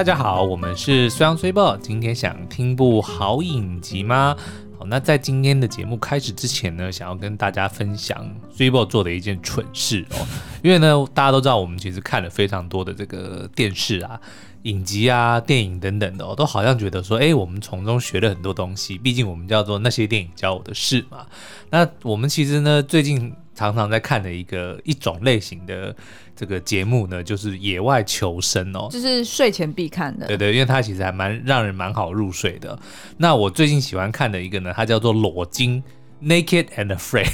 大家好，我们是虽阳虽报。今天想听部好影集吗？好，那在今天的节目开始之前呢，想要跟大家分享虽报做的一件蠢事哦。因为呢，大家都知道我们其实看了非常多的这个电视啊、影集啊、电影等等的哦，都好像觉得说，哎，我们从中学了很多东西。毕竟我们叫做那些电影教我的事嘛。那我们其实呢，最近常常在看的一个一种类型的。这个节目呢，就是野外求生哦，就是睡前必看的。对对，因为它其实还蛮让人蛮好入睡的。那我最近喜欢看的一个呢，它叫做裸金。Naked and Afraid，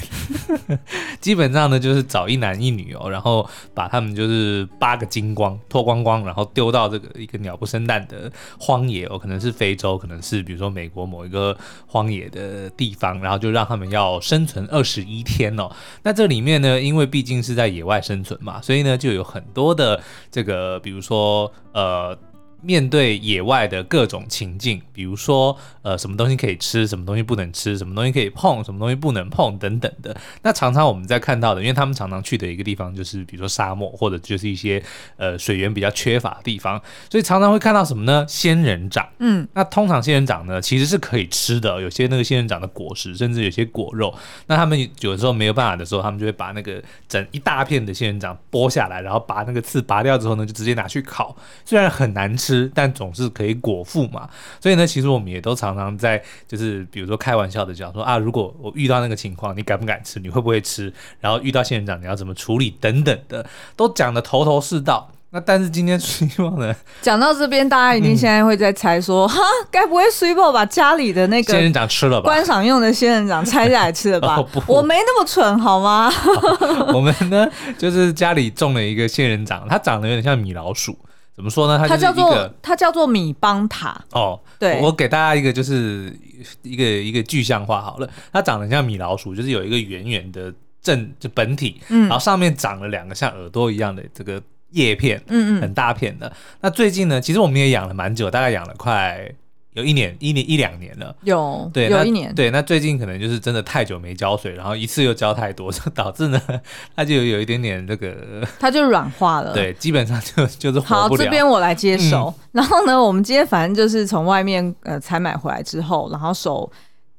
基本上呢就是找一男一女哦，然后把他们就是扒个精光，脱光光，然后丢到这个一个鸟不生蛋的荒野哦，可能是非洲，可能是比如说美国某一个荒野的地方，然后就让他们要生存二十一天哦。那这里面呢，因为毕竟是在野外生存嘛，所以呢就有很多的这个，比如说呃。面对野外的各种情境，比如说，呃，什么东西可以吃，什么东西不能吃，什么东西可以碰，什么东西不能碰，等等的。那常常我们在看到的，因为他们常常去的一个地方就是，比如说沙漠，或者就是一些呃水源比较缺乏的地方，所以常常会看到什么呢？仙人掌。嗯，那通常仙人掌呢，其实是可以吃的，有些那个仙人掌的果实，甚至有些果肉。那他们有的时候没有办法的时候，他们就会把那个整一大片的仙人掌剥下来，然后把那个刺拔掉之后呢，就直接拿去烤，虽然很难吃。吃，但总是可以果腹嘛，所以呢，其实我们也都常常在，就是比如说开玩笑的讲说啊，如果我遇到那个情况，你敢不敢吃？你会不会吃？然后遇到仙人掌，你要怎么处理？等等的，都讲的头头是道。那但是今天 希望呢，讲到这边，大家一定现在会在猜说，嗯、哈，该不会虽报把家里的那个仙人掌吃了吧？观赏用的仙人掌拆下来吃了吧？哦、我没那么蠢，好吗？好 我们呢，就是家里种了一个仙人掌，它长得有点像米老鼠。怎么说呢？它，它叫做它叫做米邦塔哦。对我，我给大家一个就是一个一个具象化好了。它长得像米老鼠，就是有一个圆圆的正就本体，嗯，然后上面长了两个像耳朵一样的这个叶片，嗯嗯，很大片的。那最近呢，其实我们也养了蛮久，大概养了快。有一年，一年一两年了。有，对，有一年。对，那最近可能就是真的太久没浇水，然后一次又浇太多，就导致呢，它就有一点点这个，它就软化了。对，基本上就 就是。好，这边我来接手。嗯、然后呢，我们今天反正就是从外面呃采买回来之后，然后手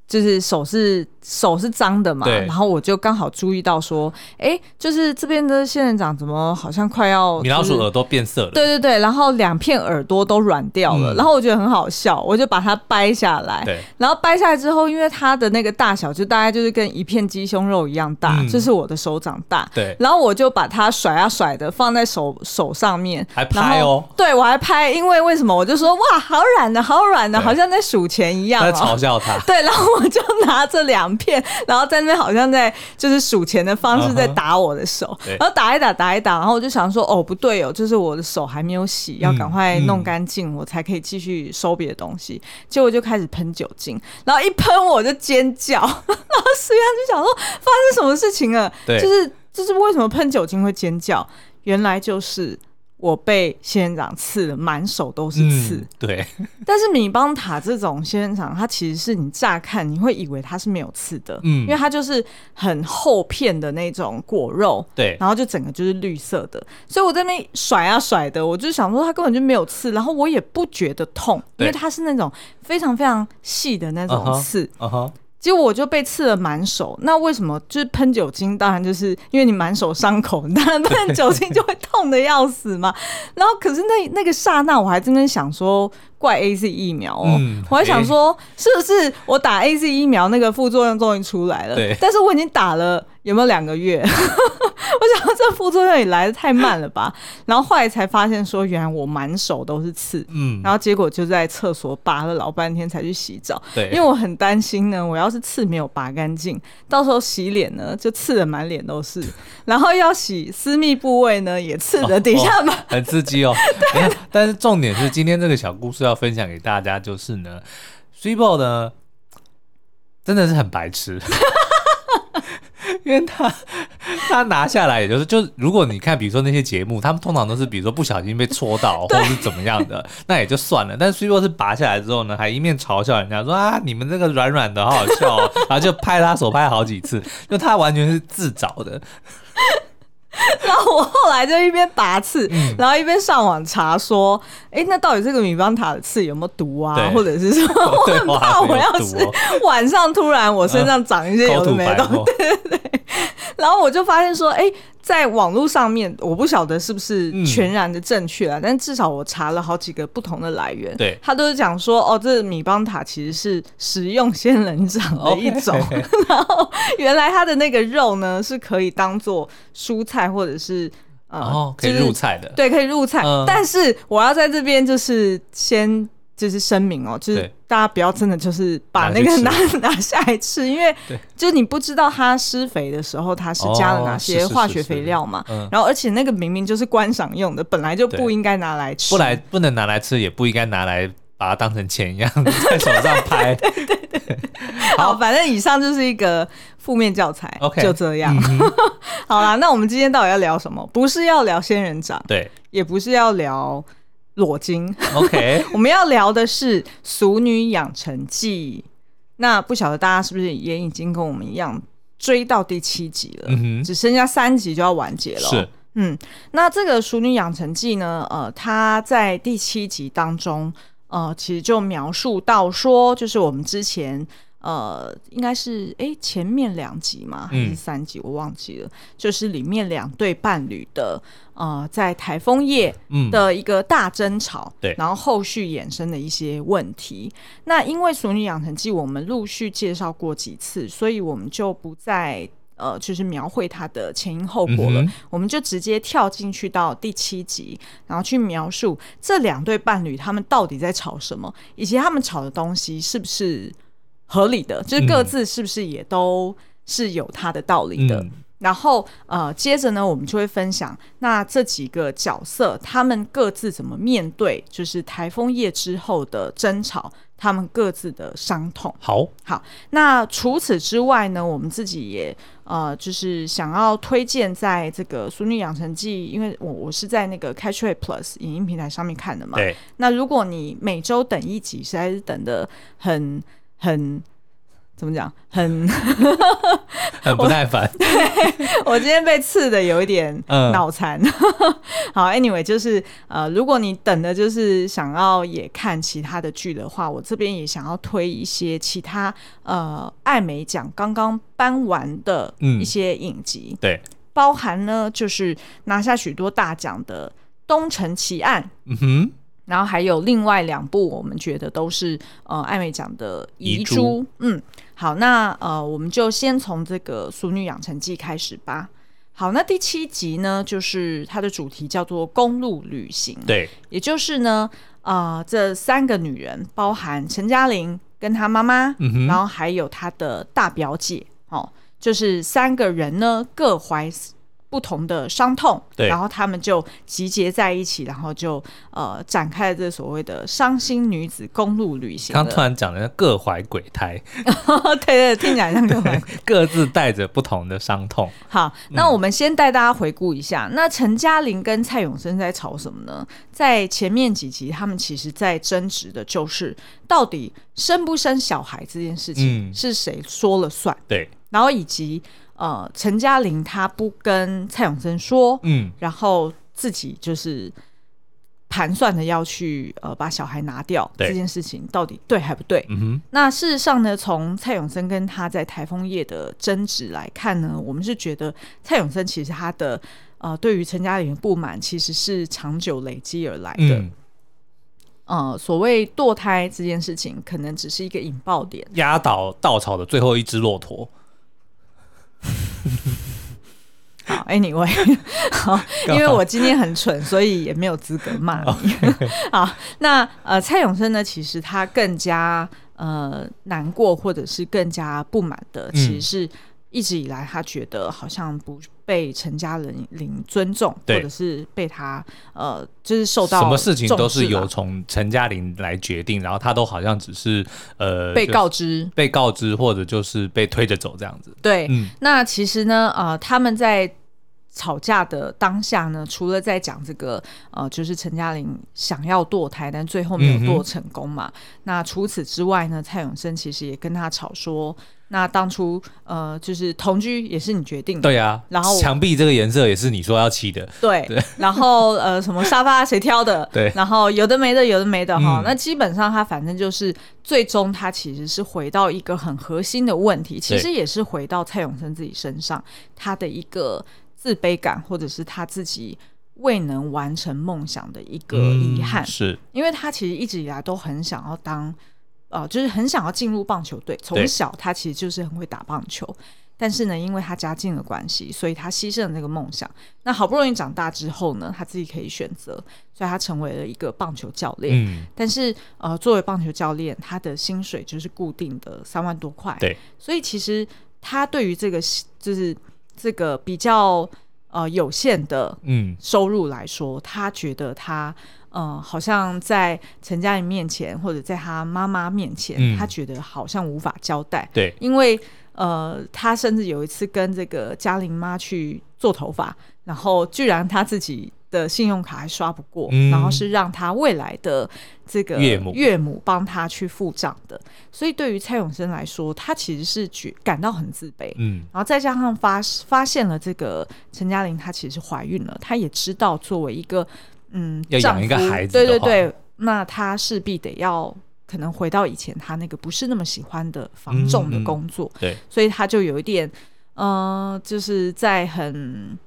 就是手是。手是脏的嘛，然后我就刚好注意到说，哎，就是这边的仙人掌怎么好像快要、就是、米老鼠耳朵变色了？对对对，然后两片耳朵都软掉了，嗯、然后我觉得很好笑，我就把它掰下来，对。然后掰下来之后，因为它的那个大小就大概就是跟一片鸡胸肉一样大，这、嗯、是我的手掌大，对，然后我就把它甩啊甩的放在手手上面，还拍哦，对我还拍，因为为什么？我就说哇，好软的，好软的，好像在数钱一样、哦，在嘲笑他，对，然后我就拿这两。片，然后在那边好像在就是数钱的方式在打我的手，然后打一打打一打，然后我就想说哦不对哦，就是我的手还没有洗，要赶快弄干净，我才可以继续收别的东西。结果就开始喷酒精，然后一喷我就尖叫，然后实际上就想说发生什么事情了，就是就是为什么喷酒精会尖叫？原来就是。我被仙人掌刺了，满手都是刺。嗯、对，但是米邦塔这种仙人掌，它其实是你乍看你会以为它是没有刺的，嗯，因为它就是很厚片的那种果肉，对，然后就整个就是绿色的，所以我在那甩啊甩的，我就想说它根本就没有刺，然后我也不觉得痛，因为它是那种非常非常细的那种刺。Uh huh, uh huh 结果我就被刺了满手，那为什么就是喷酒精？当然就是因为你满手伤口，当然喷酒精就会痛得要死嘛。然后可是那那个刹那，我还真的想说。怪 A Z 疫苗哦，嗯、我还想说是不是我打 A Z 疫苗那个副作用终于出来了？对，但是我已经打了有没有两个月？我想这副作用也来的太慢了吧？然后后来才发现说，原来我满手都是刺，嗯，然后结果就在厕所拔了老半天才去洗澡，对，因为我很担心呢，我要是刺没有拔干净，到时候洗脸呢就刺的满脸都是，然后要洗私密部位呢也刺的底下满、哦哦，很刺激哦。对，但是重点是今天这个小故事。要分享给大家就是呢，虽报呢真的是很白痴，因为他他拿下来，也就是就如果你看，比如说那些节目，他们通常都是比如说不小心被戳到，或者是怎么样的，那也就算了。但是虽报是拔下来之后呢，还一面嘲笑人家说啊，你们这个软软的，好好笑哦，然后就拍他手拍好几次，就他完全是自找的。然后我后来就一边拔刺，嗯、然后一边上网查说，哎、欸，那到底这个米邦塔的刺有没有毒啊？或者是说，我很怕我要是晚上突然我身上长一些有的没的，对对对。然后我就发现说，哎、欸。在网络上面，我不晓得是不是全然的正确啊，嗯、但至少我查了好几个不同的来源，对，他都是讲说，哦，这米邦塔其实是食用仙人掌的一种. 然后原来它的那个肉呢是可以当做蔬菜或者是呃，哦，可以入菜的，对，可以入菜，嗯、但是我要在这边就是先。就是声明哦，就是大家不要真的就是把那个拿 拿下来吃，因为就是你不知道它施肥的时候它是加了哪些化学肥料嘛。然后而且那个明明就是观赏用的，本来就不应该拿来吃，不来不能拿来吃，也不应该拿来把它当成钱一样 在手上拍。对对对。好，反正以上就是一个负面教材。OK，就这样。好啦，那我们今天到底要聊什么？不是要聊仙人掌，对，也不是要聊。裸金，OK，我们要聊的是《俗女养成记》。那不晓得大家是不是也已经跟我们一样追到第七集了？嗯哼，只剩下三集就要完结了。是，嗯，那这个《熟女养成记》呢？呃，它在第七集当中，呃，其实就描述到说，就是我们之前。呃，应该是哎，前面两集嘛，还是三集，嗯、我忘记了。就是里面两对伴侣的呃，在台风夜的一个大争吵，对、嗯，然后后续衍生的一些问题。那因为《熟女养成记》我们陆续介绍过几次，所以我们就不再呃，就是描绘它的前因后果了。嗯、我们就直接跳进去到第七集，然后去描述这两对伴侣他们到底在吵什么，以及他们吵的东西是不是。合理的，就是各自是不是也都是有他的道理的。嗯、然后呃，接着呢，我们就会分享那这几个角色他们各自怎么面对，就是台风夜之后的争吵，他们各自的伤痛。好，好。那除此之外呢，我们自己也呃，就是想要推荐在这个《淑女养成记》，因为我我是在那个 Catchplay Plus 影音平台上面看的嘛。对。那如果你每周等一集，实在是等得很。很怎么讲？很 很不耐烦。我今天被刺的有一点脑残。嗯、好，Anyway，就是呃，如果你等的就是想要也看其他的剧的话，我这边也想要推一些其他呃艾美奖刚刚颁完的一些影集。嗯、对，包含呢就是拿下许多大奖的《东城奇案》。嗯哼。然后还有另外两部，我们觉得都是呃艾美奖的。遗珠嗯，好，那呃我们就先从这个《俗女养成记》开始吧。好，那第七集呢，就是它的主题叫做公路旅行。对，也就是呢，呃这三个女人，包含陈嘉玲跟她妈妈，嗯、然后还有她的大表姐，哦，就是三个人呢各怀。不同的伤痛，对然后他们就集结在一起，然后就呃展开了这所谓的伤心女子公路旅行。刚突然讲的各怀鬼胎，对，对对，听起来像各怀 各自带着不同的伤痛。好，那我们先带大家回顾一下，嗯、那陈嘉玲跟蔡永生在吵什么呢？在前面几集，他们其实在争执的就是到底生不生小孩这件事情是谁说了算？嗯、对，然后以及。呃，陈嘉玲她不跟蔡永森说，嗯，然后自己就是盘算的要去呃把小孩拿掉，对这件事情到底对还不对？嗯哼。那事实上呢，从蔡永森跟他在台风夜的争执来看呢，我们是觉得蔡永森其实他的呃对于陈嘉玲的不满其实是长久累积而来的。嗯。呃，所谓堕胎这件事情，可能只是一个引爆点，压倒稻草的最后一只骆驼。好，Anyway，好，因为我今天很蠢，所以也没有资格骂你。好，那呃，蔡永生呢，其实他更加呃难过，或者是更加不满的，其实是。一直以来，他觉得好像不被陈家人领尊重，或者是被他呃，就是受到什么事情都是由从陈嘉玲来决定，然后他都好像只是呃被告知、被告知或者就是被推着走这样子。对，嗯、那其实呢，呃，他们在吵架的当下呢，除了在讲这个呃，就是陈嘉玲想要堕胎，但最后没有堕成功嘛。嗯、那除此之外呢，蔡永生其实也跟他吵说，那当初呃，就是同居也是你决定的，对呀、啊。然后墙壁这个颜色也是你说要漆的，对。对 然后呃，什么沙发谁挑的？对。然后有的没的，有的没的哈。嗯、那基本上他反正就是最终他其实是回到一个很核心的问题，其实也是回到蔡永生自己身上，他的一个。自卑感，或者是他自己未能完成梦想的一个遗憾，嗯、是因为他其实一直以来都很想要当，呃，就是很想要进入棒球队。从小他其实就是很会打棒球，但是呢，因为他家境的关系，所以他牺牲了那个梦想。那好不容易长大之后呢，他自己可以选择，所以他成为了一个棒球教练。嗯，但是呃，作为棒球教练，他的薪水就是固定的三万多块。对，所以其实他对于这个就是。这个比较呃有限的嗯收入来说，嗯、他觉得他呃好像在陈家人面前或者在他妈妈面前，嗯、他觉得好像无法交代。对，因为呃他甚至有一次跟这个嘉玲妈去做头发，然后居然他自己。的信用卡还刷不过，嗯、然后是让他未来的这个岳母。岳母帮他去付账的，所以对于蔡永生来说，他其实是觉感到很自卑，嗯，然后再加上发发现了这个陈嘉玲她其实怀孕了，他也知道作为一个嗯要养一个孩子，对对对，那他势必得要可能回到以前他那个不是那么喜欢的防重的工作，嗯。嗯、对，所以他就有一点嗯、呃，就是在很。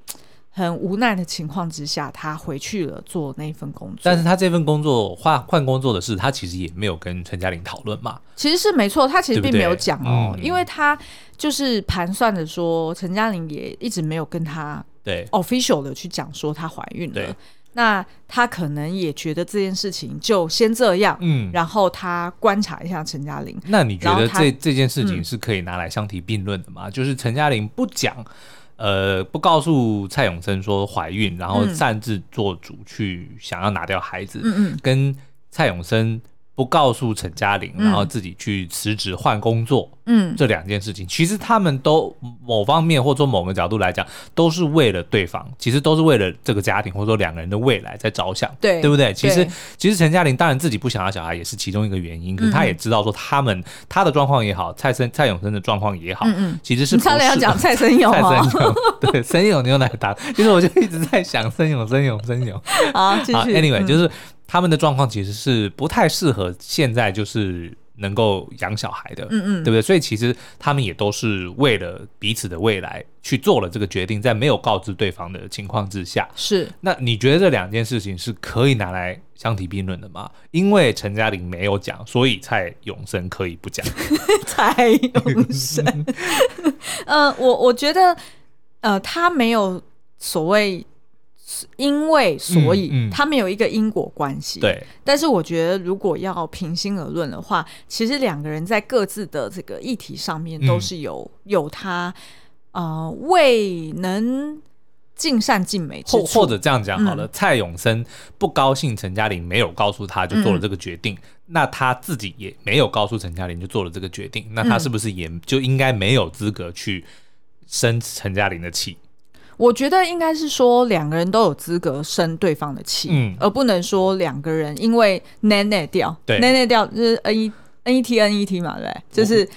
很无奈的情况之下，他回去了做那份工作。但是他这份工作换换工作的事，他其实也没有跟陈嘉玲讨论嘛。其实是没错，他其实并没有讲哦，对对嗯、因为他就是盘算着说，陈嘉玲也一直没有跟他对 official 的去讲说她怀孕了。那他可能也觉得这件事情就先这样，嗯，然后他观察一下陈嘉玲。那你觉得这这件事情是可以拿来相提并论的吗？嗯、就是陈嘉玲不讲。呃，不告诉蔡永生说怀孕，然后擅自做主去想要拿掉孩子，嗯嗯，跟蔡永生。不告诉陈嘉玲，然后自己去辞职换工作，嗯，这两件事情其实他们都某方面或者说某个角度来讲，都是为了对方，其实都是为了这个家庭或者说两个人的未来在着想，对，对不对？其实其实陈嘉玲当然自己不想要小孩也是其中一个原因，可是他也知道说他们他的状况也好，蔡森蔡永生的状况也好，嗯嗯，其实是差点要讲蔡森勇，蔡森勇对，生勇牛奶糖，其实我就一直在想生勇生勇生勇啊，继续，anyway 就是。他们的状况其实是不太适合现在就是能够养小孩的，嗯嗯，对不对？所以其实他们也都是为了彼此的未来去做了这个决定，在没有告知对方的情况之下，是。那你觉得这两件事情是可以拿来相提并论的吗？因为陈嘉玲没有讲，所以蔡永生可以不讲。蔡永生，呃，我我觉得，呃，他没有所谓。因为所以，他们有一个因果关系。对，但是我觉得，如果要平心而论的话，其实两个人在各自的这个议题上面都是有、有他呃未能尽善尽美。或或者这样讲好了，蔡永生不高兴陈嘉玲没有告诉他就做了这个决定，那他自己也没有告诉陈嘉玲就做了这个决定，那他是不是也就应该没有资格去生陈嘉玲的气？我觉得应该是说两个人都有资格生对方的气，嗯，而不能说两个人因为 net 掉，对，net 掉就是 n e n e t n e t 嘛，对，就是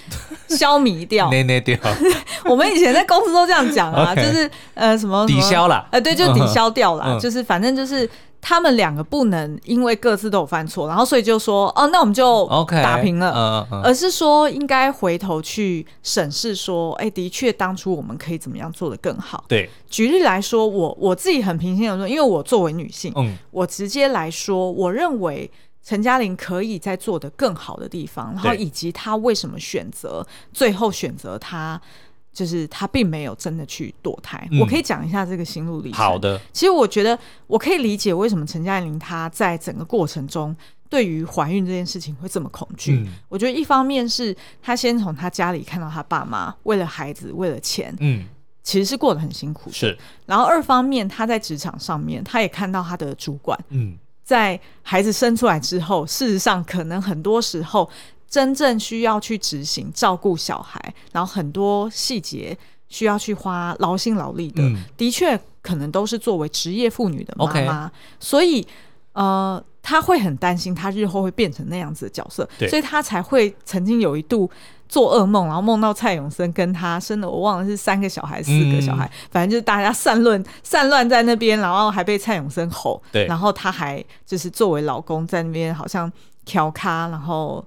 消弭掉。net 掉。我们以前在公司都这样讲啊，就是呃什么抵消了，呃对，就抵消掉了，就是反正就是。他们两个不能因为各自都有犯错，然后所以就说哦，那我们就打平了 uh, uh. 而是说应该回头去审视说，哎，的确当初我们可以怎么样做得更好。对，举例来说，我我自己很平心的说，因为我作为女性，嗯，我直接来说，我认为陈嘉玲可以在做得更好的地方，然后以及她为什么选择最后选择她。就是他并没有真的去堕胎，嗯、我可以讲一下这个心路历程。好的，其实我觉得我可以理解为什么陈嘉玲她在整个过程中对于怀孕这件事情会这么恐惧。嗯、我觉得一方面是他先从他家里看到他爸妈为了孩子为了钱，嗯，其实是过得很辛苦。是，然后二方面他在职场上面，他也看到他的主管，嗯，在孩子生出来之后，事实上可能很多时候。真正需要去执行照顾小孩，然后很多细节需要去花劳心劳力的，嗯、的确可能都是作为职业妇女的妈妈.所以呃，她会很担心她日后会变成那样子的角色，所以她才会曾经有一度做噩梦，然后梦到蔡永森跟他生的，我忘了是三个小孩、四个小孩，嗯、反正就是大家散乱 散乱在那边，然后还被蔡永森吼，对，然后他还就是作为老公在那边好像调咖，然后。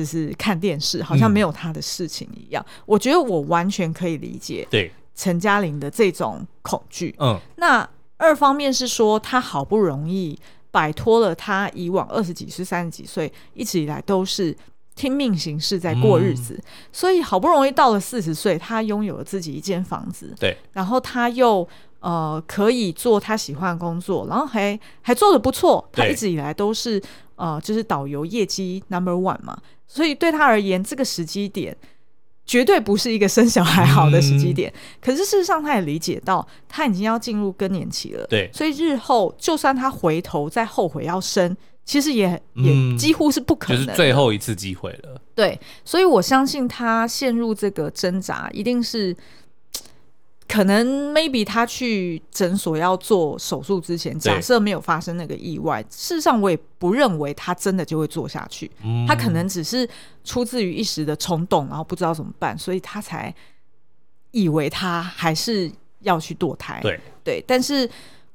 就是看电视，好像没有他的事情一样。嗯、我觉得我完全可以理解，对陈嘉玲的这种恐惧。嗯，那二方面是说，他好不容易摆脱了他以往二十几岁、三十几岁一直以来都是听命行事在过日子，嗯、所以好不容易到了四十岁，他拥有了自己一间房子。对，然后他又呃可以做他喜欢的工作，然后还还做的不错。他一直以来都是呃就是导游业绩 number one 嘛。所以对他而言，这个时机点绝对不是一个生小孩好的时机点。嗯、可是事实上，他也理解到他已经要进入更年期了。对，所以日后就算他回头再后悔要生，其实也、嗯、也几乎是不可能，就是最后一次机会了。对，所以我相信他陷入这个挣扎，一定是。可能 maybe 他去诊所要做手术之前，假设没有发生那个意外，事实上我也不认为他真的就会做下去。嗯、他可能只是出自于一时的冲动，然后不知道怎么办，所以他才以为他还是要去堕胎。对对，但是。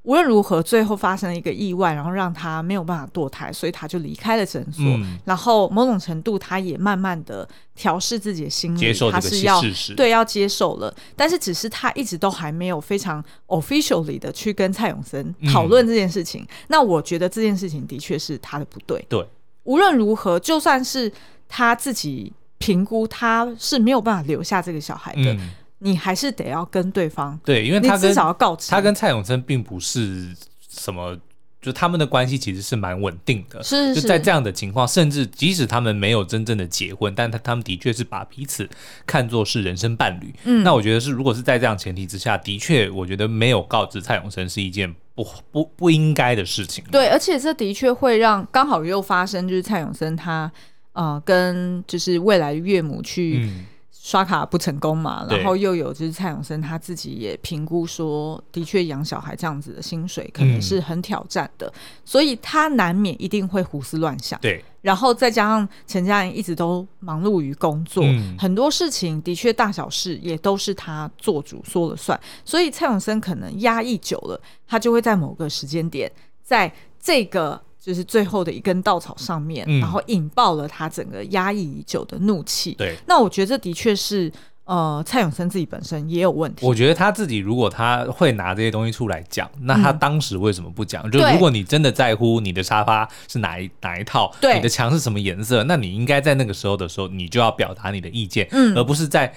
无论如何，最后发生了一个意外，然后让他没有办法堕胎，所以他就离开了诊所。嗯、然后某种程度，他也慢慢的调试自己的心理，他是要对要接受了。但是，只是他一直都还没有非常 officially 的去跟蔡永森讨论这件事情。嗯、那我觉得这件事情的确是他的不对。对，无论如何，就算是他自己评估他是没有办法留下这个小孩的。嗯你还是得要跟对方对，因为他至少要告知他跟蔡永生并不是什么，就他们的关系其实是蛮稳定的。是，是，就在这样的情况，甚至即使他们没有真正的结婚，但他他们的确是把彼此看作是人生伴侣。嗯，那我觉得是，如果是在这样前提之下，的确，我觉得没有告知蔡永生是一件不不不应该的事情。对，而且这的确会让刚好又发生，就是蔡永生他呃跟就是未来岳母去。嗯刷卡不成功嘛，然后又有就是蔡永生他自己也评估说，的确养小孩这样子的薪水可能是很挑战的，嗯、所以他难免一定会胡思乱想。对，然后再加上陈家人一直都忙碌于工作，嗯、很多事情的确大小事也都是他做主说了算，所以蔡永生可能压抑久了，他就会在某个时间点，在这个。就是最后的一根稻草上面，嗯、然后引爆了他整个压抑已久的怒气。对，那我觉得这的确是呃，蔡永森自己本身也有问题。我觉得他自己如果他会拿这些东西出来讲，那他当时为什么不讲？嗯、就如果你真的在乎你的沙发是哪一哪一套，对你的墙是什么颜色，那你应该在那个时候的时候，你就要表达你的意见，嗯、而不是在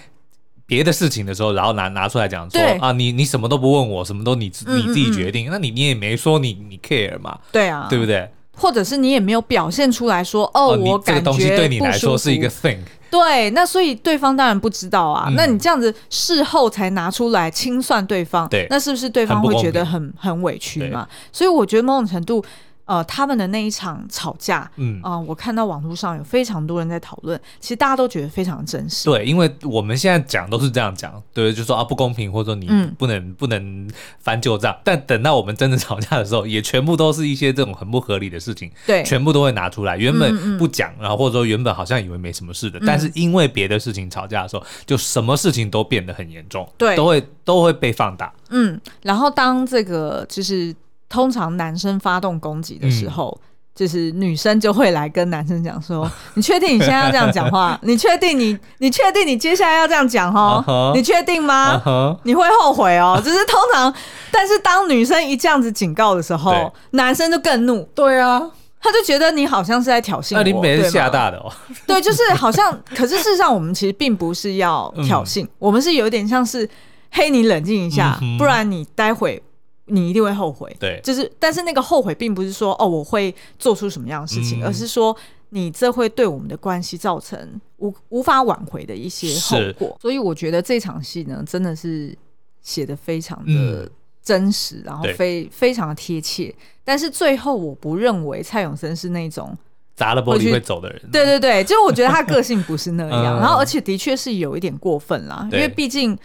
别的事情的时候，然后拿拿出来讲说啊，你你什么都不问我，什么都你你自己决定，嗯嗯嗯，那你你也没说你你 care 嘛？对啊，对不对？或者是你也没有表现出来说，哦，哦我感觉这个东西对你来说是一个 thing。对，那所以对方当然不知道啊。嗯、那你这样子事后才拿出来清算对方，对，那是不是对方会觉得很很，很委屈嘛？所以我觉得某种程度。呃，他们的那一场吵架，嗯啊、呃，我看到网络上有非常多人在讨论，其实大家都觉得非常真实。对，因为我们现在讲都是这样讲，对，就说啊不公平，或者说你不能、嗯、不能翻旧账。但等到我们真的吵架的时候，也全部都是一些这种很不合理的事情，对，全部都会拿出来。原本不讲，嗯嗯然后或者说原本好像以为没什么事的，嗯、但是因为别的事情吵架的时候，就什么事情都变得很严重，对，都会都会被放大。嗯，然后当这个就是。通常男生发动攻击的时候，嗯、就是女生就会来跟男生讲说：“ 你确定你现在要这样讲话？你确定你你确定你接下来要这样讲哈？Uh huh. 你确定吗？Uh huh. 你会后悔哦。”就是通常，但是当女生一这样子警告的时候，男生就更怒。对啊，他就觉得你好像是在挑衅我。那你每是吓大的哦。对，就是好像，可是事实上我们其实并不是要挑衅，嗯、我们是有点像是，嘿，你冷静一下，嗯、不然你待会。你一定会后悔，对，就是，但是那个后悔并不是说哦，我会做出什么样的事情，嗯、而是说你这会对我们的关系造成无无法挽回的一些后果。所以我觉得这场戏呢，真的是写的非常的真实，嗯、然后非非常的贴切。但是最后，我不认为蔡永森是那种砸了玻璃会走的人。对对对，就我觉得他个性不是那样，嗯、然后而且的确是有一点过分啦，因为毕竟。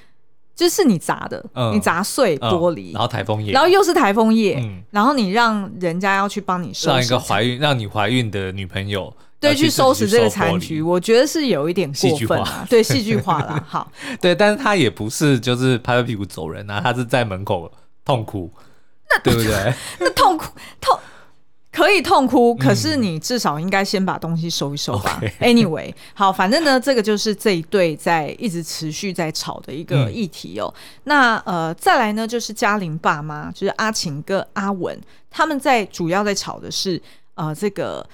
就是你砸的，嗯、你砸碎玻璃，嗯、然后台风夜，然后又是台风夜，嗯、然后你让人家要去帮你收拾，让一个怀孕让你怀孕的女朋友对去收拾这个残局，我觉得是有一点过分啊，对戏剧化了，好，对，但是他也不是就是拍拍屁股走人啊，他是在门口痛哭，那对不对？那痛哭痛。可以痛哭，可是你至少应该先把东西收一收吧。嗯、Anyway，好，反正呢，这个就是这一对在一直持续在吵的一个议题哦。嗯、那呃，再来呢，就是嘉玲爸妈，就是阿晴跟阿文，他们在主要在吵的是呃，这个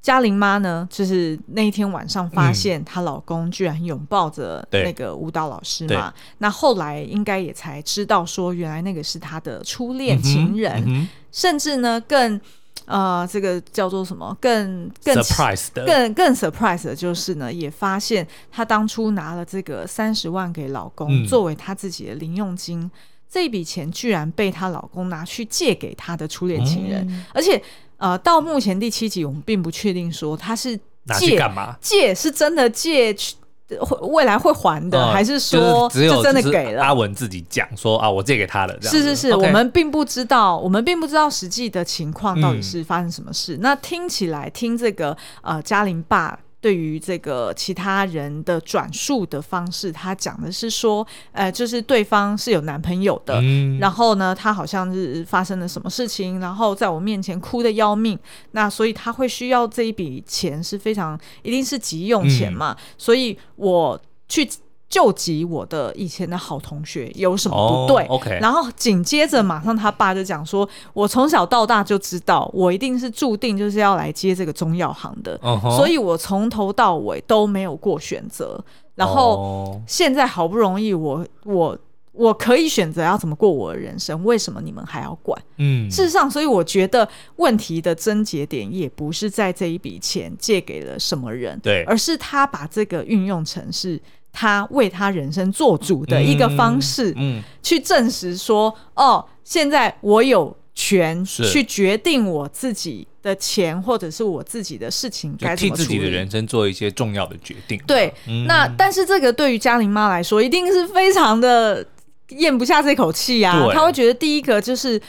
嘉玲妈呢，就是那一天晚上发现她老公居然拥抱着那个舞蹈老师嘛。那后来应该也才知道说，原来那个是她的初恋情人，甚至呢更。呃，这个叫做什么？更更 surprise 的，更更 surprise 的就是呢，也发现她当初拿了这个三十万给老公，嗯、作为她自己的零用金，这一笔钱居然被她老公拿去借给她的初恋情人，嗯、而且呃，到目前第七集，我们并不确定说他是借干嘛，借是真的借去。会未来会还的，嗯、还是说只有真的给了？阿文自己讲说啊，我借给他了。是是是我们并不知道，我们并不知道实际的情况到底是发生什么事。嗯、那听起来，听这个呃嘉玲爸。对于这个其他人的转述的方式，他讲的是说，呃，就是对方是有男朋友的，嗯、然后呢，他好像是发生了什么事情，然后在我面前哭得要命，那所以他会需要这一笔钱是非常一定是急用钱嘛，嗯、所以我去。救急我的以前的好同学有什么不对？Oh, okay. 然后紧接着马上他爸就讲说：“我从小到大就知道，我一定是注定就是要来接这个中药行的，uh huh. 所以我从头到尾都没有过选择。然后现在好不容易我我我可以选择要怎么过我的人生，为什么你们还要管？嗯，事实上，所以我觉得问题的症结点也不是在这一笔钱借给了什么人，对，而是他把这个运用成是。”他为他人生做主的一个方式，嗯，嗯去证实说，哦，现在我有权去决定我自己的钱或者是我自己的事情该怎么处理，替自己的人生做一些重要的决定。对，嗯、那但是这个对于嘉玲妈来说，一定是非常的咽不下这口气啊，她对会觉得第一个就是。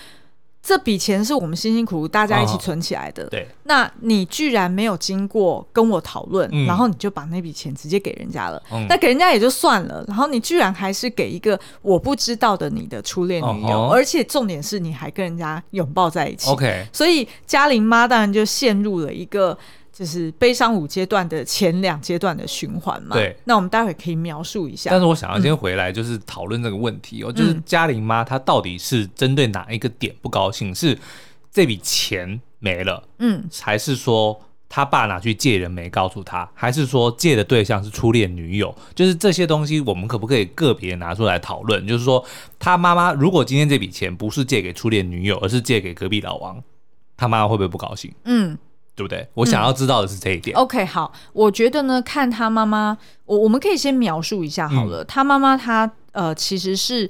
这笔钱是我们辛辛苦苦大家一起存起来的，哦、对。那你居然没有经过跟我讨论，嗯、然后你就把那笔钱直接给人家了，嗯、那给人家也就算了，然后你居然还是给一个我不知道的你的初恋女友，哦、而且重点是你还跟人家拥抱在一起，OK。所以嘉玲妈当然就陷入了一个。就是悲伤五阶段的前两阶段的循环嘛。对，那我们待会可以描述一下。但是我想要先回来，就是讨论这个问题哦，嗯、就是嘉玲妈她到底是针对哪一个点不高兴？是这笔钱没了，嗯，还是说他爸拿去借人没告诉他，还是说借的对象是初恋女友？就是这些东西，我们可不可以个别拿出来讨论？就是说，他妈妈如果今天这笔钱不是借给初恋女友，而是借给隔壁老王，他妈妈会不会不高兴？嗯。对不对？我想要知道的是这一点。嗯、OK，好，我觉得呢，看他妈妈，我我们可以先描述一下好了。嗯、他妈妈她呃，其实是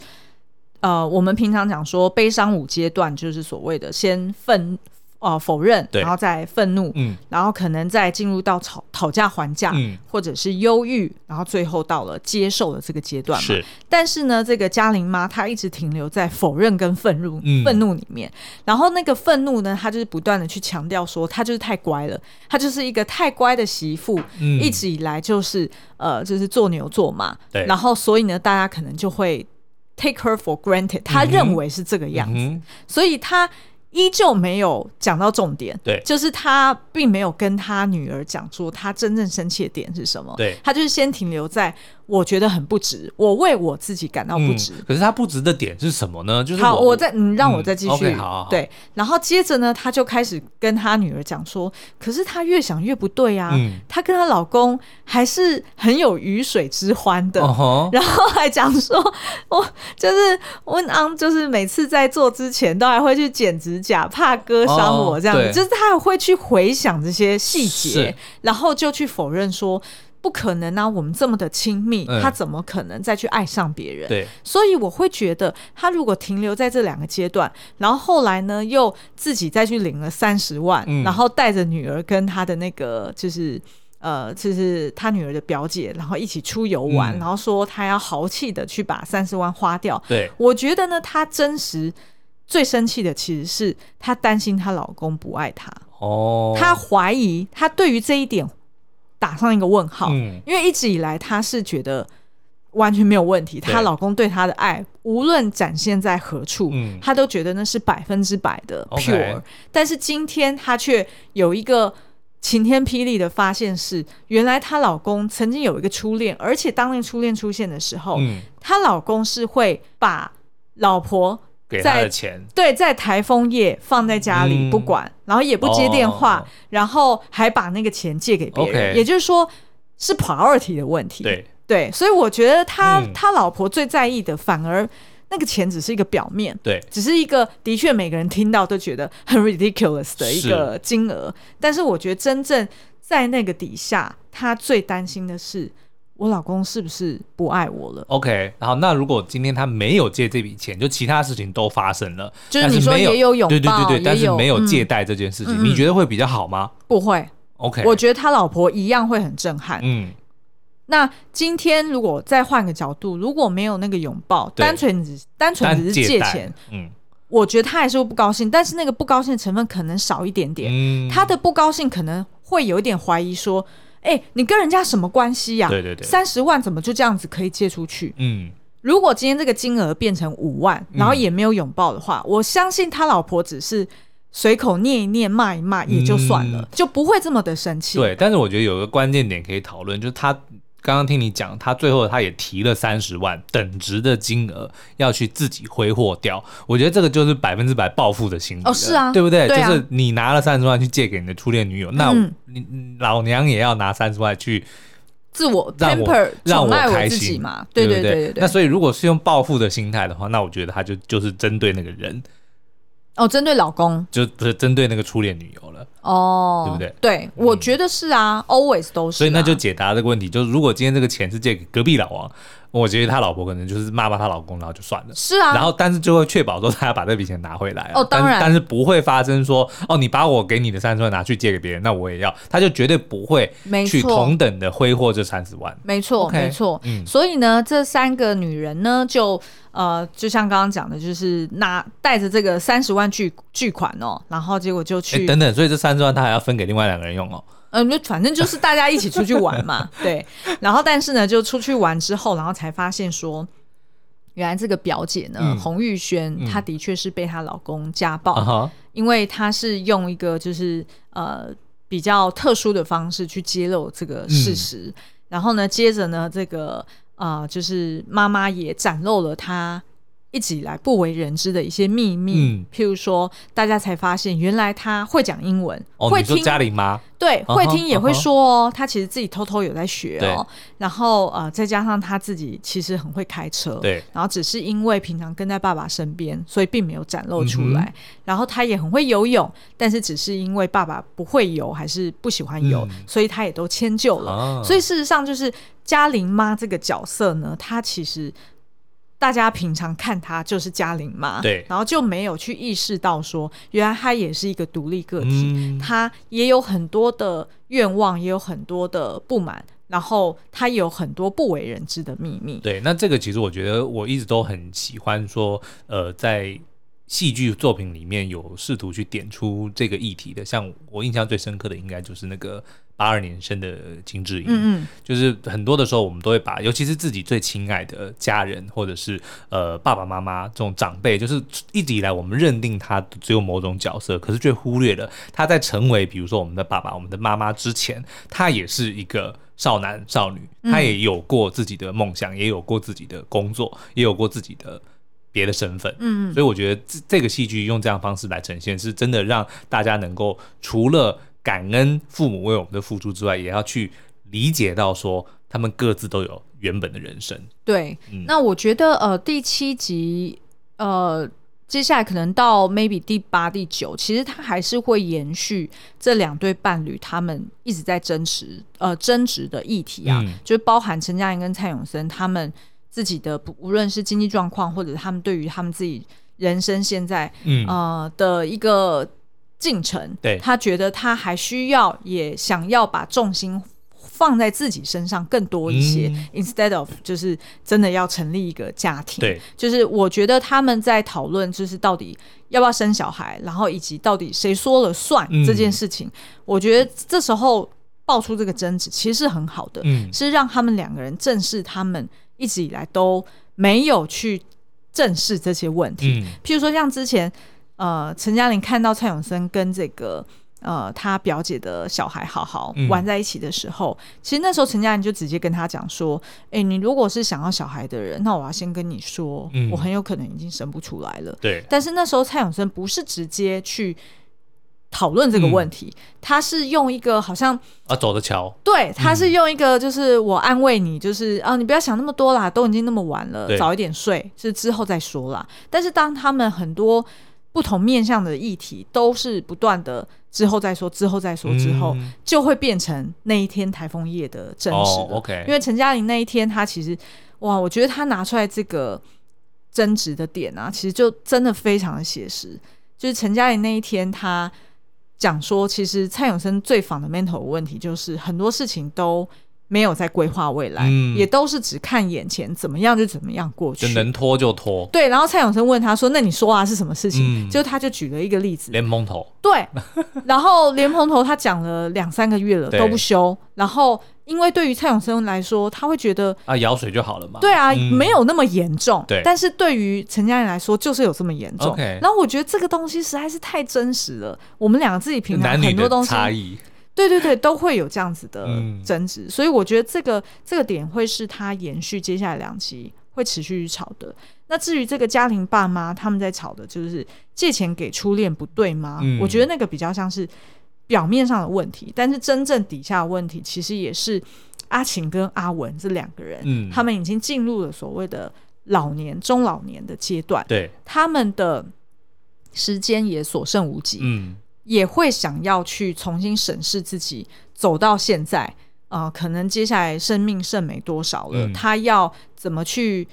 呃，我们平常讲说悲伤五阶段，就是所谓的先愤。呃，否认，然后再愤怒，嗯，然后可能再进入到吵讨价还价，嗯，或者是忧郁，然后最后到了接受的这个阶段嘛。是，但是呢，这个嘉玲妈她一直停留在否认跟愤怒，嗯、愤怒里面。然后那个愤怒呢，她就是不断的去强调说，她就是太乖了，她就是一个太乖的媳妇，嗯，一直以来就是呃，就是做牛做马，对。然后所以呢，大家可能就会 take her for granted，她认为是这个样子，嗯嗯、所以她。依旧没有讲到重点，对，就是他并没有跟他女儿讲说他真正生气的点是什么，对，他就是先停留在。我觉得很不值，我为我自己感到不值。嗯、可是他不值的点是什么呢？就是好，我再你让我再继续。嗯 okay, 好好好对，然后接着呢，他就开始跟他女儿讲说，可是他越想越不对啊。嗯、他跟他老公还是很有鱼水之欢的。哦、然后还讲说，我就是温昂，就是每次在做之前都还会去剪指甲，怕割伤我这样子。哦、就是他还会去回想这些细节，然后就去否认说。不可能啊！我们这么的亲密，嗯、他怎么可能再去爱上别人？对，所以我会觉得，他如果停留在这两个阶段，然后后来呢，又自己再去领了三十万，嗯、然后带着女儿跟他的那个就是呃，就是他女儿的表姐，然后一起出游玩，嗯、然后说他要豪气的去把三十万花掉。对，我觉得呢，他真实最生气的其实是她担心她老公不爱她。哦，她怀疑，她对于这一点打上一个问号。嗯，因为一直以来她是觉得完全没有问题，她老公对她的爱无论展现在何处，嗯，她都觉得那是百分之百的 pure。但是今天她却有一个。晴天霹雳的发现是，原来她老公曾经有一个初恋，而且当那个初恋出现的时候，她、嗯、老公是会把老婆在给他的钱，对，在台风夜放在家里不管，嗯、然后也不接电话，哦、然后还把那个钱借给别人也就是说是 priority 的问题。对。对，所以我觉得他、嗯、他老婆最在意的反而。那个钱只是一个表面，对，只是一个的确每个人听到都觉得很 ridiculous 的一个金额，但是我觉得真正在那个底下，他最担心的是我老公是不是不爱我了？OK，然后那如果今天他没有借这笔钱，就其他事情都发生了，就是你说也有拥抱，对对对对，但是没有借贷这件事情，嗯、你觉得会比较好吗？不会，OK，我觉得他老婆一样会很震撼，嗯。那今天如果再换个角度，如果没有那个拥抱，对单纯只单纯只是借钱，嗯，我觉得他还是会不高兴，但是那个不高兴的成分可能少一点点。嗯，他的不高兴可能会有一点怀疑，说：“哎、欸，你跟人家什么关系呀、啊？对对对，三十万怎么就这样子可以借出去？”嗯，如果今天这个金额变成五万，然后也没有拥抱的话，嗯、我相信他老婆只是随口念一念、骂一骂也就算了，嗯、就不会这么的生气。对，但是我觉得有个关键点可以讨论，就是他。刚刚听你讲，他最后他也提了三十万等值的金额要去自己挥霍掉，我觉得这个就是百分之百暴富的心理哦，是啊，对不对？对啊、就是你拿了三十万去借给你的初恋女友，那你、嗯、老娘也要拿三十万去自我让我让我开心嘛，对对对对，对。那所以如果是用报复的心态的话，那我觉得他就就是针对那个人。哦，针对老公，就不是针对那个初恋女友了，哦，对不对？对，我觉得是啊、嗯、，always 都是、啊。所以那就解答这个问题，就是如果今天这个钱是借给隔壁老王。我觉得他老婆可能就是骂骂他老公，然后就算了。是啊，然后但是就会确保说他要把这笔钱拿回来、啊。哦，当然，但，但是不会发生说哦，你把我给你的三十万拿去借给别人，那我也要，他就绝对不会去同等的挥霍这三十万。没错，没错。嗯，所以呢，这三个女人呢，就呃，就像刚刚讲的，就是拿带着这个三十万巨巨款哦，然后结果就去等等，所以这三十万他还要分给另外两个人用哦。嗯，就反正就是大家一起出去玩嘛，对。然后，但是呢，就出去玩之后，然后才发现说，原来这个表姐呢，嗯、洪玉轩，她的确是被她老公家暴，嗯、因为她是用一个就是呃比较特殊的方式去揭露这个事实。嗯、然后呢，接着呢，这个呃就是妈妈也展露了她。一直以来不为人知的一些秘密，嗯、譬如说，大家才发现原来他会讲英文，哦、会听嘉玲吗？对，会听也会说哦。他其实自己偷偷有在学哦。然后呃，再加上他自己其实很会开车，对。然后只是因为平常跟在爸爸身边，所以并没有展露出来。嗯、然后他也很会游泳，但是只是因为爸爸不会游还是不喜欢游，嗯、所以他也都迁就了。啊、所以事实上，就是嘉玲妈这个角色呢，她其实。大家平常看她就是嘉玲嘛，对，然后就没有去意识到说，原来她也是一个独立个体，嗯、她也有很多的愿望，也有很多的不满，然后她有很多不为人知的秘密。对，那这个其实我觉得我一直都很喜欢说，呃，在。戏剧作品里面有试图去点出这个议题的，像我印象最深刻的，应该就是那个八二年生的金智英。嗯嗯，就是很多的时候，我们都会把，尤其是自己最亲爱的家人，或者是呃爸爸妈妈这种长辈，就是一直以来我们认定他只有某种角色，可是却忽略了他在成为比如说我们的爸爸、我们的妈妈之前，他也是一个少男少女，他也有过自己的梦想，也有过自己的工作，也有过自己的。别的身份，嗯，所以我觉得这这个戏剧用这样方式来呈现，是真的让大家能够除了感恩父母为我们的付出之外，也要去理解到说他们各自都有原本的人生。对，嗯、那我觉得呃第七集呃接下来可能到 maybe 第八、第九，其实他还是会延续这两对伴侣他们一直在争执呃争执的议题啊，嗯、就是包含陈嘉莹跟蔡永森他们。自己的不无论是经济状况，或者他们对于他们自己人生现在，嗯。呃的一个进程，对，他觉得他还需要也想要把重心放在自己身上更多一些，嗯，instead of 就是真的要成立一个家庭。对，就是我觉得他们在讨论，就是到底要不要生小孩，然后以及到底谁说了算这件事情。嗯、我觉得这时候爆出这个争执，其实是很好的，嗯，是让他们两个人正视他们一直以来都没有去正视这些问题。嗯、譬如说，像之前呃，陈嘉玲看到蔡永森跟这个。呃，他表姐的小孩好好玩在一起的时候，嗯、其实那时候陈嘉玲就直接跟他讲说：“哎、欸，你如果是想要小孩的人，那我要先跟你说，嗯、我很有可能已经生不出来了。”对。但是那时候蔡永森不是直接去讨论这个问题，嗯、他是用一个好像啊走着瞧，对，他是用一个就是我安慰你，就是、嗯、啊，你不要想那么多啦，都已经那么晚了，早一点睡，是之后再说啦。但是当他们很多不同面向的议题都是不断的。之后再说，之后再说，之后就会变成那一天台风夜的真实。哦、OK，因为陈嘉玲那一天，他其实哇，我觉得他拿出来这个争执的点啊，其实就真的非常的写实。就是陈嘉玲那一天，他讲说，其实蔡永生最仿的 mental 问题就是很多事情都。没有在规划未来，嗯、也都是只看眼前，怎么样就怎么样过去，就能拖就拖。对，然后蔡永生问他说：“那你说啊，是什么事情？”就、嗯、他就举了一个例子，莲蓬头。对，然后莲蓬头他讲了两三个月了都不修，然后因为对于蔡永生来说，他会觉得啊，舀水就好了嘛。对啊，嗯、没有那么严重。对，但是对于陈家人来说，就是有这么严重。然后我觉得这个东西实在是太真实了，我们两个自己平常很多东西差异。对对对，都会有这样子的争执，嗯、所以我觉得这个这个点会是他延续接下来两期会持续去吵的。那至于这个家庭爸妈他们在吵的，就是借钱给初恋不对吗？嗯、我觉得那个比较像是表面上的问题，但是真正底下的问题其实也是阿晴跟阿文这两个人，嗯、他们已经进入了所谓的老年中老年的阶段，对，他们的时间也所剩无几，嗯。也会想要去重新审视自己走到现在，呃，可能接下来生命剩没多少了，嗯、他要怎么去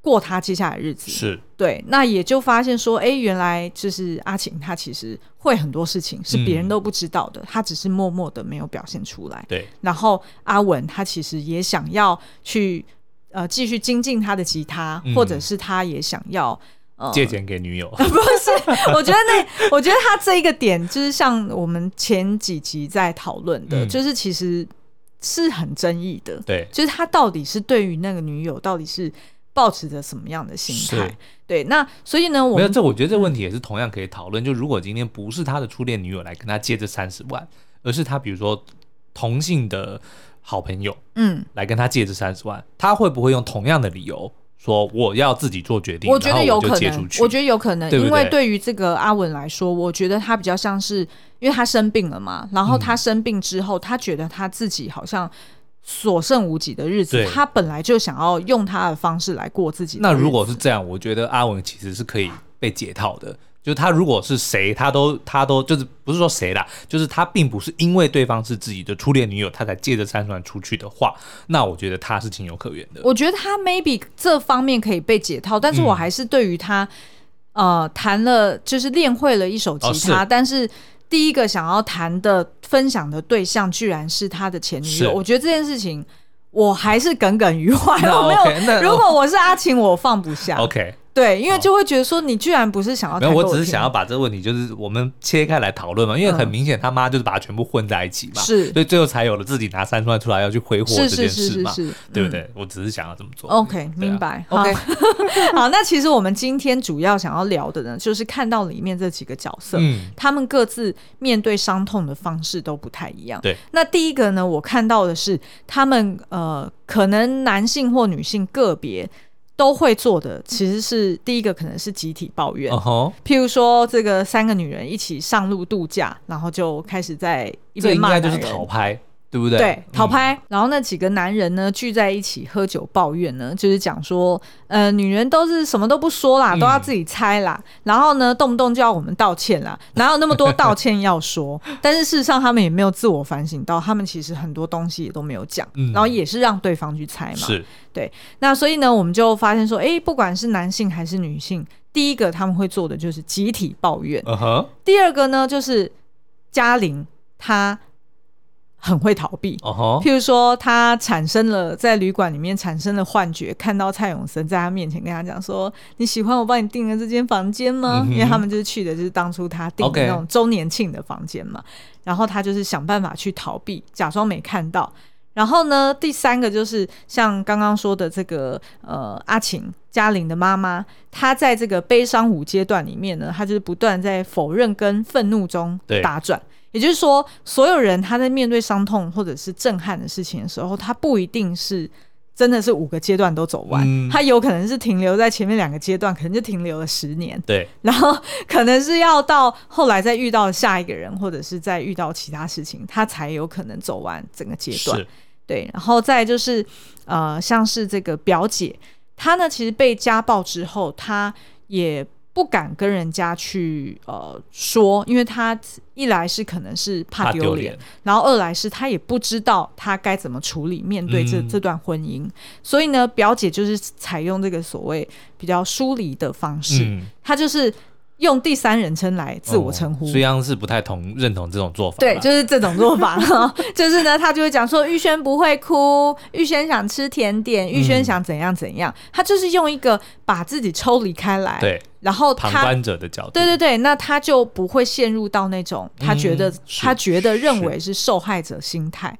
过他接下来的日子？是对，那也就发现说，哎，原来就是阿晴，他其实会很多事情是别人都不知道的，嗯、他只是默默的没有表现出来。对，然后阿文他其实也想要去呃继续精进他的吉他，嗯、或者是他也想要。借钱给女友、嗯、不是？我觉得那，我觉得他这一个点就是像我们前几集在讨论的，嗯、就是其实是很争议的。对，就是他到底是对于那个女友到底是抱持着什么样的心态？对，那所以呢，我没有这，我觉得这个问题也是同样可以讨论。就如果今天不是他的初恋女友来跟他借这三十万，而是他比如说同性的好朋友，嗯，来跟他借这三十万，他会不会用同样的理由？说我要自己做决定，我觉得有可能，我，我觉得有可能，对对，因为对于这个阿文来说，我觉得他比较像是，因为他生病了嘛，然后他生病之后，嗯、他觉得他自己好像所剩无几的日子，他本来就想要用他的方式来过自己的。那如果是这样，我觉得阿文其实是可以被解套的。就他如果是谁，他都他都就是不是说谁啦，就是他并不是因为对方是自己的初恋女友，他才借着三船出去的话，那我觉得他是情有可原的。我觉得他 maybe 这方面可以被解套，但是我还是对于他，嗯、呃，弹了就是练会了一首吉他，哦、是但是第一个想要谈的分享的对象居然是他的前女友，我觉得这件事情我还是耿耿于怀。那我没有如果我是阿晴，我放不下。OK。对，因为就会觉得说你居然不是想要没有，我只是想要把这个问题就是我们切开来讨论嘛，因为很明显他妈就是把它全部混在一起嘛，是，所以最后才有了自己拿三十万出来要去挥霍这件事嘛，对不对？我只是想要这么做。OK，明白。OK，好，那其实我们今天主要想要聊的呢，就是看到里面这几个角色，嗯，他们各自面对伤痛的方式都不太一样。对，那第一个呢，我看到的是他们呃，可能男性或女性个别。都会做的其实是第一个，可能是集体抱怨。Uh huh. 譬如说，这个三个女人一起上路度假，然后就开始在一边骂人。这应该就是讨拍。对不对？对，讨拍。嗯、然后那几个男人呢，聚在一起喝酒抱怨呢，就是讲说，呃，女人都是什么都不说啦，都要自己猜啦。嗯、然后呢，动不动就要我们道歉啦，哪有那么多道歉要说？但是事实上，他们也没有自我反省到，他们其实很多东西也都没有讲，嗯、然后也是让对方去猜嘛。是，对。那所以呢，我们就发现说，哎，不管是男性还是女性，第一个他们会做的就是集体抱怨。Uh huh、第二个呢，就是嘉玲她。很会逃避。Uh huh. 譬如说，他产生了在旅馆里面产生了幻觉，看到蔡永森在他面前跟他讲说：“你喜欢我帮你订的这间房间吗？”因为他们就是去的就是当初他订的那种周年庆的房间嘛。然后他就是想办法去逃避，假装没看到。然后呢，第三个就是像刚刚说的这个呃阿晴嘉玲的妈妈，她在这个悲伤五阶段里面呢，她就是不断在否认跟愤怒中打转。对也就是说，所有人他在面对伤痛或者是震撼的事情的时候，他不一定是真的是五个阶段都走完，嗯、他有可能是停留在前面两个阶段，可能就停留了十年。对，然后可能是要到后来再遇到下一个人，或者是再遇到其他事情，他才有可能走完整个阶段。对，然后再就是，呃，像是这个表姐，她呢其实被家暴之后，她也不敢跟人家去呃说，因为他一来是可能是怕丢脸，然后二来是他也不知道他该怎么处理面对这、嗯、这段婚姻，所以呢，表姐就是采用这个所谓比较疏离的方式，嗯、她就是。用第三人称来自我称呼，虽然、哦、是不太同认同这种做法。对，就是这种做法，就是呢，他就会讲说玉轩不会哭，玉轩想吃甜点，玉轩想怎样怎样，嗯、他就是用一个把自己抽离开来，对，然后旁观者的角度，对对对，那他就不会陷入到那种他觉得、嗯、他觉得认为是受害者心态。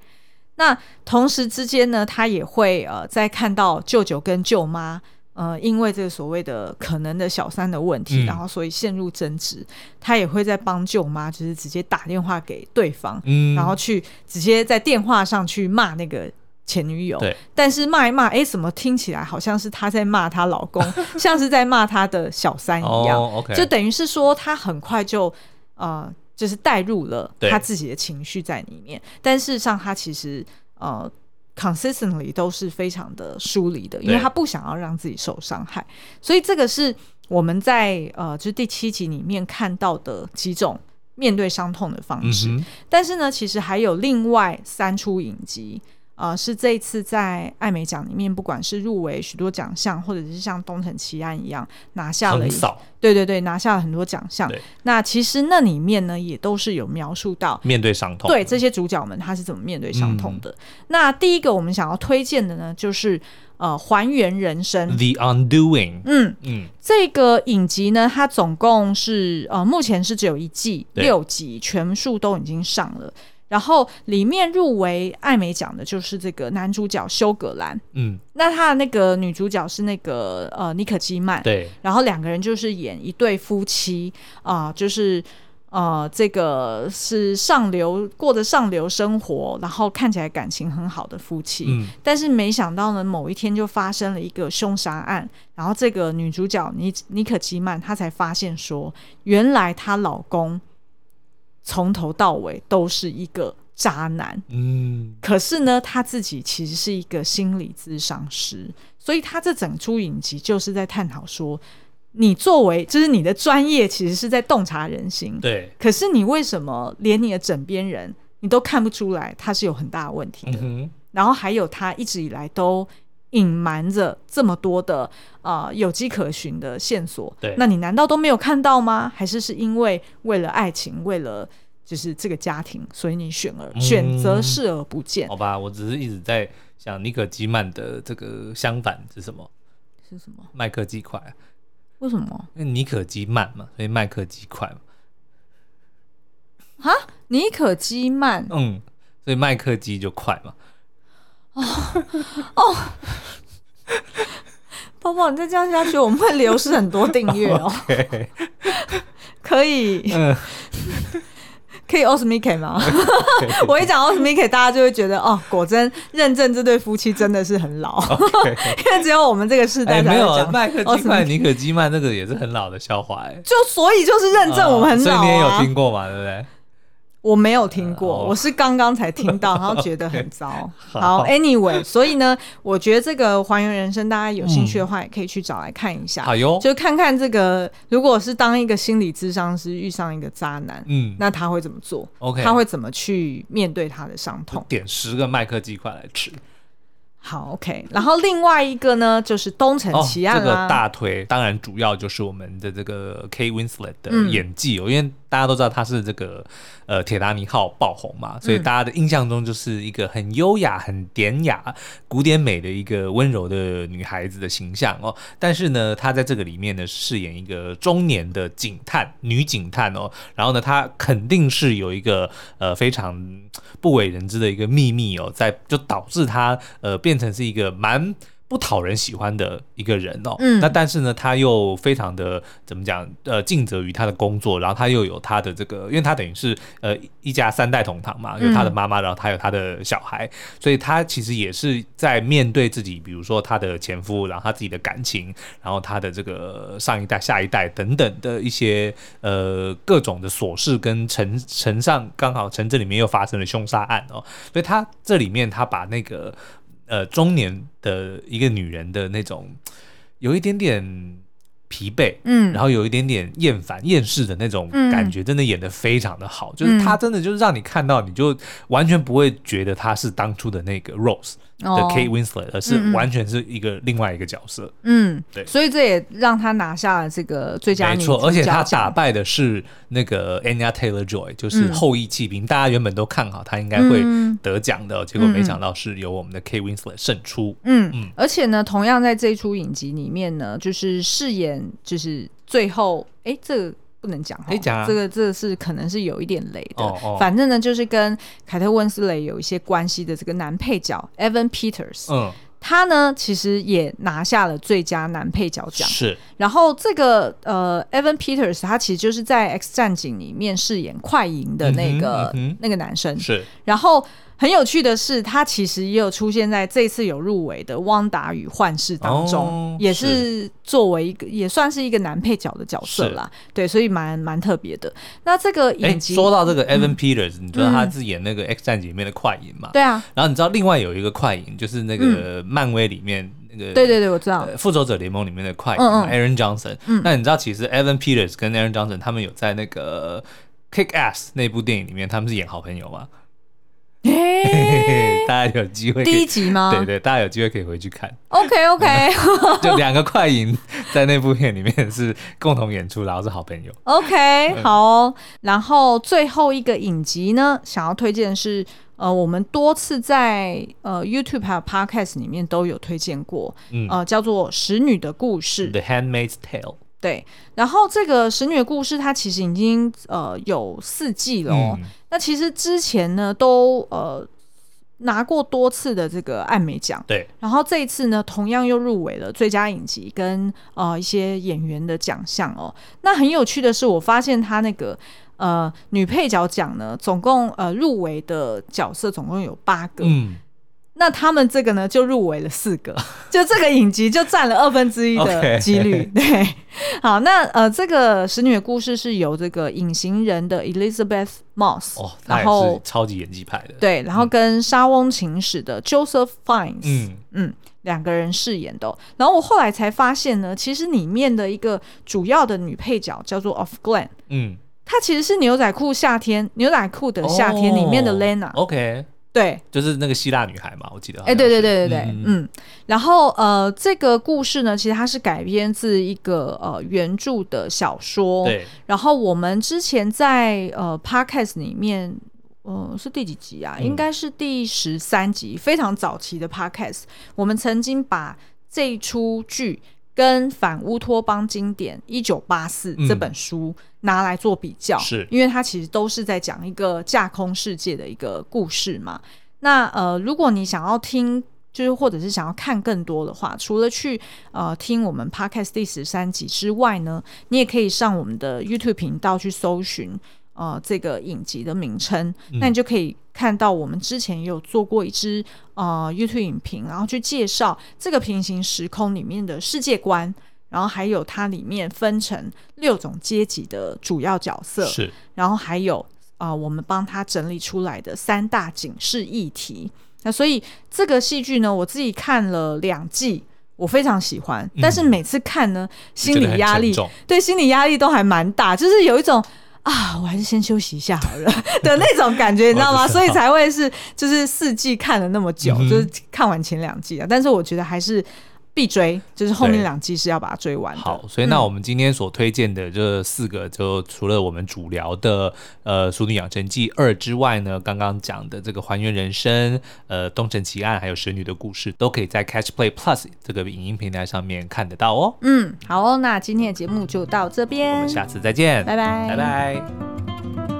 那同时之间呢，他也会呃，在看到舅舅跟舅妈。呃，因为这个所谓的可能的小三的问题，嗯、然后所以陷入争执，他也会在帮舅妈，就是直接打电话给对方，嗯、然后去直接在电话上去骂那个前女友。对，但是骂一骂，哎，怎么听起来好像是她在骂她老公，像是在骂她的小三一样？就等于是说，她很快就呃，就是带入了她自己的情绪在里面，但事实上她其实呃。Consistently 都是非常的疏离的，因为他不想要让自己受伤害，所以这个是我们在呃，就是第七集里面看到的几种面对伤痛的方式。嗯、但是呢，其实还有另外三出影集。呃，是这一次在艾美奖里面，不管是入围许多奖项，或者是像《东城奇案》一样拿下了，少对对对，拿下了很多奖项。那其实那里面呢，也都是有描述到面对伤痛，对这些主角们他是怎么面对伤痛的。嗯、那第一个我们想要推荐的呢，就是呃，《还原人生》The Undoing。嗯嗯，嗯这个影集呢，它总共是呃，目前是只有一季六集，全数都已经上了。然后里面入围艾美奖的就是这个男主角休格兰，嗯，那他的那个女主角是那个呃尼可基曼，对，然后两个人就是演一对夫妻啊、呃，就是呃这个是上流过着上流生活，然后看起来感情很好的夫妻，嗯，但是没想到呢，某一天就发生了一个凶杀案，然后这个女主角尼尼可基曼她才发现说，原来她老公。从头到尾都是一个渣男，嗯，可是呢，他自己其实是一个心理咨商师，所以他这整出影集就是在探讨说，你作为就是你的专业，其实是在洞察人心，对，可是你为什么连你的枕边人你都看不出来他是有很大的问题的？嗯，然后还有他一直以来都隐瞒着这么多的啊、呃、有迹可循的线索，对，那你难道都没有看到吗？还是是因为为了爱情，为了就是这个家庭，所以你选而、嗯、选择视而不见？好吧，我只是一直在想尼可基曼的这个相反是什么？是什么？麦克鸡块？为什么？因为尼可基曼嘛，所以麦克基快嘛。哈？尼可基曼？嗯，所以麦克基就快嘛。哦哦，宝宝，你再这样下去，我们会流失很多订阅哦。Okay 可以。嗯可以奥斯米克吗？我一讲奥斯米克，大家就会觉得哦，果真认证这对夫妻真的是很老，Okay. 因为只有我们这个世代才有麦克基曼、尼可基曼那个也是很老的笑话哎，就所以就是认证我们很老、啊哦、所以你也有听过嘛，对不对？我没有听过，我是刚刚才听到，然后觉得很 糟。好，Anyway，所以呢，我觉得这个还原人生，大家有兴趣的话，也可以去找来看一下。好哟，就看看这个，如果是当一个心理咨商师遇上一个渣男，嗯，那他会怎么做？OK，他会怎么去面对他的伤痛？点十个麦克鸡块来吃。好，OK。然后另外一个呢，就是《东城奇案》哦，这个大推，当然主要就是我们的这个 Kate Winslet 的演技哦，嗯、因为大家都知道她是这个呃铁达尼号爆红嘛，所以大家的印象中就是一个很优雅、很典雅、古典美的一个温柔的女孩子的形象哦。但是呢，她在这个里面呢，饰演一个中年的警探，女警探哦。然后呢，她肯定是有一个呃非常不为人知的一个秘密哦，在就导致她呃变。变成是一个蛮不讨人喜欢的一个人哦，嗯，那但是呢，他又非常的怎么讲？呃，尽责于他的工作，然后他又有他的这个，因为他等于是呃一家三代同堂嘛，有他的妈妈，然后他有他的小孩，所以他其实也是在面对自己，比如说他的前夫，然后他自己的感情，然后他的这个上一代、下一代等等的一些呃各种的琐事，跟城城上刚好城镇里面又发生了凶杀案哦，所以他这里面他把那个。呃，中年的一个女人的那种，有一点点疲惫，嗯，然后有一点点厌烦、厌世的那种感觉，真的演的非常的好。嗯、就是他真的就是让你看到，你就完全不会觉得他是当初的那个 Rose。的 Kate Winslet，而是完全是一个另外一个角色。嗯，对，所以这也让他拿下了这个最佳女。没错，而且他打败的是那个 Anya Taylor-Joy，就是后裔弃兵。大家原本都看好他应该会得奖的，结果没想到是由我们的 Kate Winslet 胜出。嗯嗯，而且呢，同样在这一出影集里面呢，就是饰演就是最后，哎，这个。不能讲，可以讲啊。这个这个是可能是有一点雷的。哦哦、反正呢，就是跟凯特温斯雷有一些关系的这个男配角 Evan Peters，嗯，他呢其实也拿下了最佳男配角奖。是。然后这个呃 Evan Peters，他其实就是在 X 战警里面饰演快银的那个、嗯嗯、那个男生。是。然后。很有趣的是，他其实也有出现在这次有入围的《汪达与幻视》当中，哦、也是作为一个也算是一个男配角的角色啦。是对，所以蛮蛮特别的。那这个影集说到这个 Evan Peters，、嗯、你知道他是演那个《X 战警》里面的快银嘛？对啊。然后你知道另外有一个快银，就是那个漫威里面那个、嗯、对对对，我知道《复仇者联盟》里面的快银、嗯嗯、Aaron Johnson。嗯。那你知道其实 Evan Peters 跟 Aaron Johnson 他们有在那个《Kick Ass》那部电影里面，他们是演好朋友吗？嘿，大家有机会第一集吗？对对，大家有机会可以回去看。OK OK，就两个快银在那部片里面是共同演出，然后是好朋友。OK，好哦。然后最后一个影集呢，想要推荐的是呃，我们多次在呃 YouTube 还有 Podcast 里面都有推荐过，嗯、呃，叫做《使女的故事》（The Handmaid's Tale）。对，然后这个使女的故事它其实已经呃有四季了哦。嗯、那其实之前呢都呃拿过多次的这个艾美奖，对。然后这一次呢，同样又入围了最佳影集跟呃一些演员的奖项哦。那很有趣的是，我发现他那个呃女配角奖呢，总共呃入围的角色总共有八个。嗯。那他们这个呢，就入围了四个，就这个影集就占了二分之一的 几率。对，好，那呃，这个使女的故事是由这个隐形人的 Elizabeth Moss，哦，然后超级演技派的，对，然后跟莎翁情史的 Joseph Fiennes，嗯。嗯，两个人饰演的。然后我后来才发现呢，其实里面的一个主要的女配角叫做 Of Glen，嗯，她其实是牛仔裤夏天，牛仔裤的夏天里面的 Lena，OK。Oh, 对，就是那个希腊女孩嘛，我记得。哎，对对对对对，嗯，嗯。然后呃，这个故事呢，其实它是改编自一个呃原著的小说。对。然后我们之前在呃 Podcast 里面，呃是第几集啊？嗯、应该是第十三集，非常早期的 Podcast。我们曾经把这一出剧跟反乌托邦经典《一九八四》这本书拿来做比较，是、嗯、因为它其实都是在讲一个架空世界的一个故事嘛。那呃，如果你想要听，就是或者是想要看更多的话，除了去呃听我们 Podcast 第十三集之外呢，你也可以上我们的 YouTube 频道去搜寻。呃，这个影集的名称，嗯、那你就可以看到我们之前也有做过一支呃 YouTube 影评，然后去介绍这个平行时空里面的世界观，然后还有它里面分成六种阶级的主要角色，是，然后还有啊、呃，我们帮他整理出来的三大警示议题。那所以这个戏剧呢，我自己看了两季，我非常喜欢，但是每次看呢，嗯、心理压力对心理压力都还蛮大，就是有一种。啊，我还是先休息一下好了 的那种感觉，你知道吗？所以才会是就是四季看了那么久，嗯、就是看完前两季啊。但是我觉得还是。必追，就是后面两季是要把它追完。好，所以那我们今天所推荐的这四个，就除了我们主聊的呃《淑女养成记二》之外呢，刚刚讲的这个《还原人生》、呃《东城奇案》还有《神女的故事》，都可以在 Catch Play Plus 这个影音平台上面看得到哦。嗯，好哦，那今天的节目就到这边，我们下次再见，拜拜，拜拜。